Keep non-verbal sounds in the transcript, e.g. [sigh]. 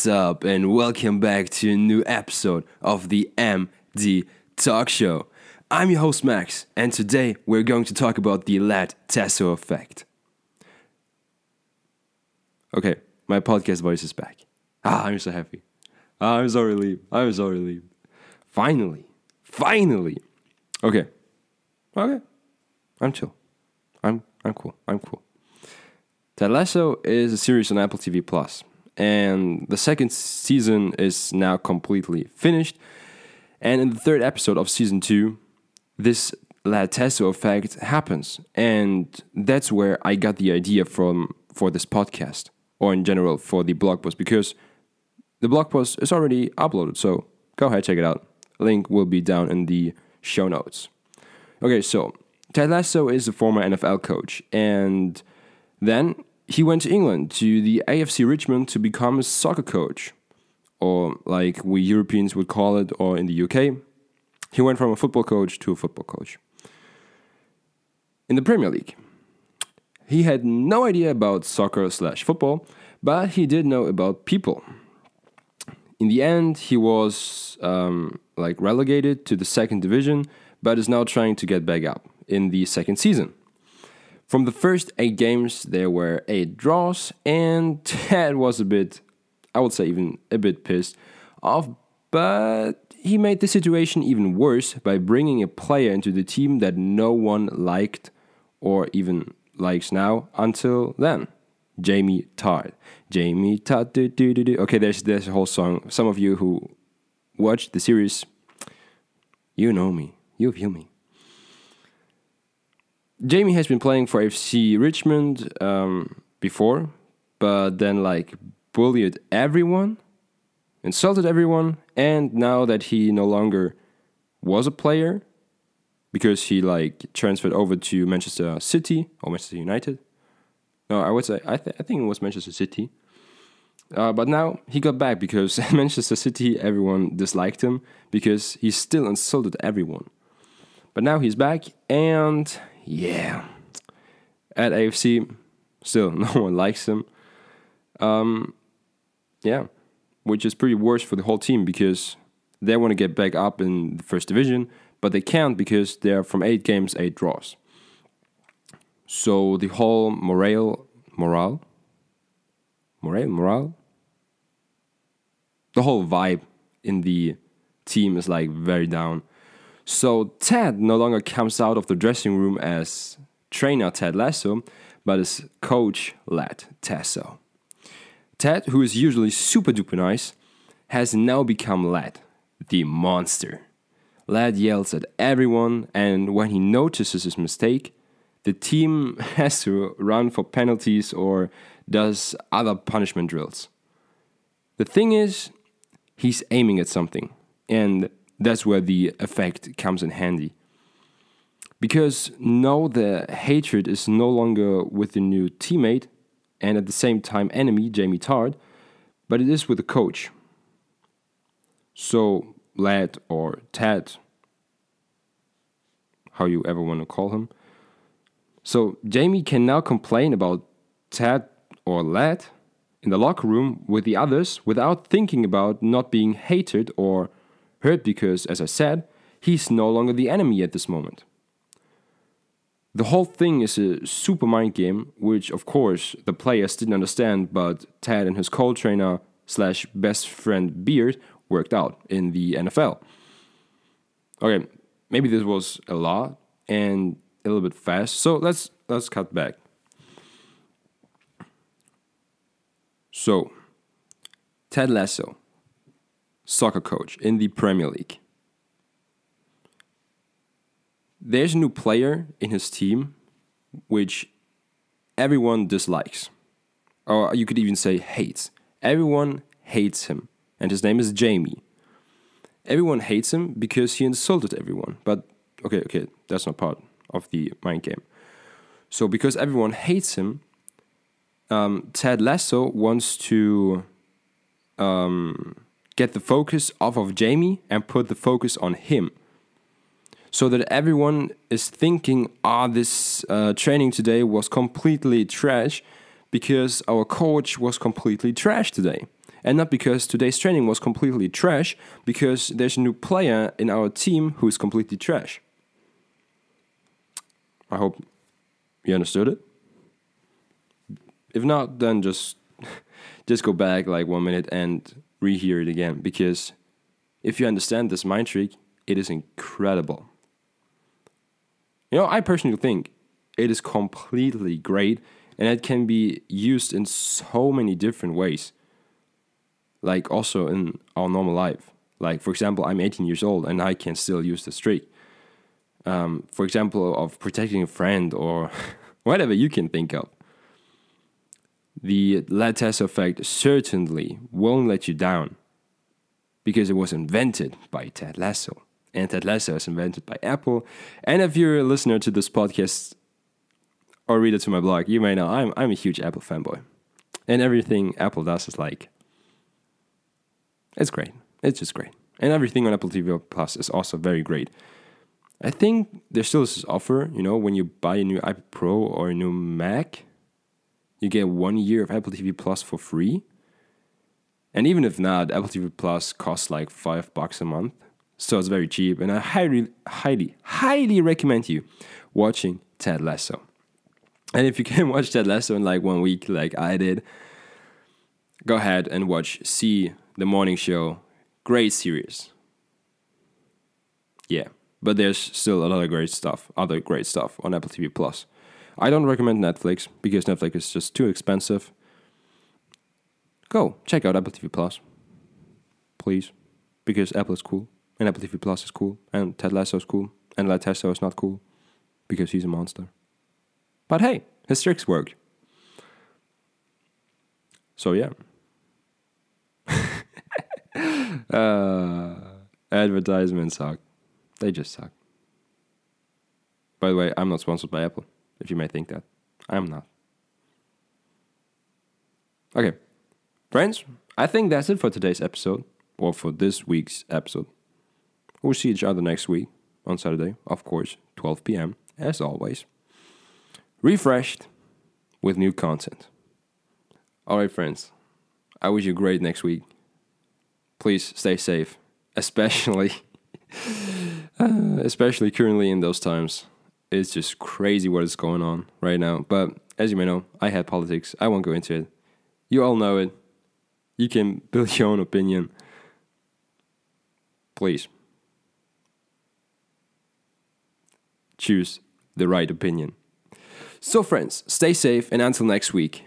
What's up, and welcome back to a new episode of the MD Talk Show. I'm your host, Max, and today we're going to talk about the Led Tasso effect. Okay, my podcast voice is back. Ah, I'm so happy. Ah, I'm so relieved. I'm so relieved. Finally, finally. Okay, okay. I'm chill. I'm I'm cool. I'm cool. Ted Lasso is a series on Apple TV Plus, and the second season is now completely finished. And in the third episode of season two, this Led Tasso effect happens, and that's where I got the idea from for this podcast, or in general for the blog post, because the blog post is already uploaded. So go ahead, check it out. Link will be down in the show notes. Okay, so Ted Lasso is a former NFL coach, and then he went to England to the AFC Richmond to become a soccer coach, or like we Europeans would call it, or in the UK, he went from a football coach to a football coach. In the Premier League, he had no idea about soccer slash football, but he did know about people. In the end, he was um, like relegated to the second division, but is now trying to get back up in the second season. From the first eight games, there were eight draws, and [laughs] Ted was a bit, I would say, even a bit pissed off, but he made the situation even worse by bringing a player into the team that no one liked or even likes now until then. Jamie Tartt. Jamie Tartt. Do, do, do, do. Okay, there's, there's a whole song. Some of you who watched the series, you know me. You feel me. Jamie has been playing for FC Richmond um, before, but then like bullied everyone, insulted everyone, and now that he no longer was a player because he like transferred over to Manchester City or Manchester United. No, I would say I, th- I think it was Manchester City. Uh, but now he got back because [laughs] Manchester City, everyone disliked him because he still insulted everyone. But now he's back, and yeah, at AFC, still [laughs] no one likes him. Um, yeah, which is pretty worse for the whole team because they want to get back up in the first division, but they can't because they're from eight games, eight draws. So the whole morale, morale, morale, morale, the whole vibe in the team is like very down. So Ted no longer comes out of the dressing room as trainer Ted Lasso, but as coach Led Tasso. Ted, who is usually super duper nice, has now become Led, the monster. Led yells at everyone, and when he notices his mistake, the team [laughs] has to run for penalties or does other punishment drills. The thing is, he's aiming at something, and that's where the effect comes in handy. Because now the hatred is no longer with the new teammate and at the same time enemy, Jamie Tartt, but it is with the coach. So, Led or Ted, how you ever want to call him. So, Jamie can now complain about Ted or Led in the locker room with the others without thinking about not being hated or hurt because, as I said, he's no longer the enemy at this moment. The whole thing is a super mind game, which of course the players didn't understand, but Ted and his co-trainer slash best friend Beard worked out in the NFL. Okay, maybe this was a lot and a little bit fast, so let's let's cut back. So, Ted Lasso, soccer coach in the Premier League. There's a new player in his team which everyone dislikes. Or you could even say hates. Everyone hates him, and his name is Jamie. Everyone hates him because he insulted everyone. But okay, okay, that's not part of the mind game. So because everyone hates him, um, Ted Lasso wants to um, get the focus off of Jamie and put the focus on him. So that everyone is thinking, ah, this uh, training today was completely trash because our coach was completely trash today. And not because today's training was completely trash, because there's a new player in our team who's completely trash. I hope you understood it. If not, then just [laughs] just go back like one minute and rehear it again because if you understand this mind trick, it is incredible. You know, I personally think it is completely great and it can be used in so many different ways. Like also in our normal life. Like for example, I'm 18 years old and I can still use this trick. Um, for example, of protecting a friend or [laughs] whatever you can think of. The Led Tasso effect certainly won't let you down because it was invented by Ted Lasso. And Ted Lasso was invented by Apple. And if you're a listener to this podcast or reader to my blog, you may know I'm, I'm a huge Apple fanboy. And everything Apple does is like, it's great. It's just great. And everything on Apple TV Plus is also very great. I think there's still this offer, you know, when you buy a new iPad Pro or a new Mac, you get one year of Apple TV Plus for free. And even if not, Apple TV Plus costs like five bucks a month. So it's very cheap. And I highly, highly, highly recommend you watching Ted Lasso. And if you [laughs] can watch Ted Lasso in like one week, like I did, go ahead and watch See the Morning Show. Great series. Yeah. But there's still a lot of great stuff, other great stuff on Apple TV Plus. I don't recommend Netflix because Netflix is just too expensive. Go check out Apple TV Plus, please, because Apple is cool and Apple TV Plus is cool and Ted Lasso is cool and Led Tasso is not cool because he's a monster. But hey, his tricks work. So yeah. [laughs] uh, advertisements suck. They just suck. By the way, I'm not sponsored by Apple, if you may think that. I am not. Okay, friends, I think that's it for today's episode, or for this week's episode. We'll see each other next week on Saturday, of course, 12 p.m., as always. Refreshed with new content. Alright, friends, I wish you a great next week. Please stay safe, [laughs] especially. [laughs] Uh, especially currently in those times. It's just crazy what is going on right now. But as you may know, I had politics. I won't go into it. You all know it. You can [laughs] build your own opinion. Please. Choose the right opinion. So, friends, stay safe and until next week,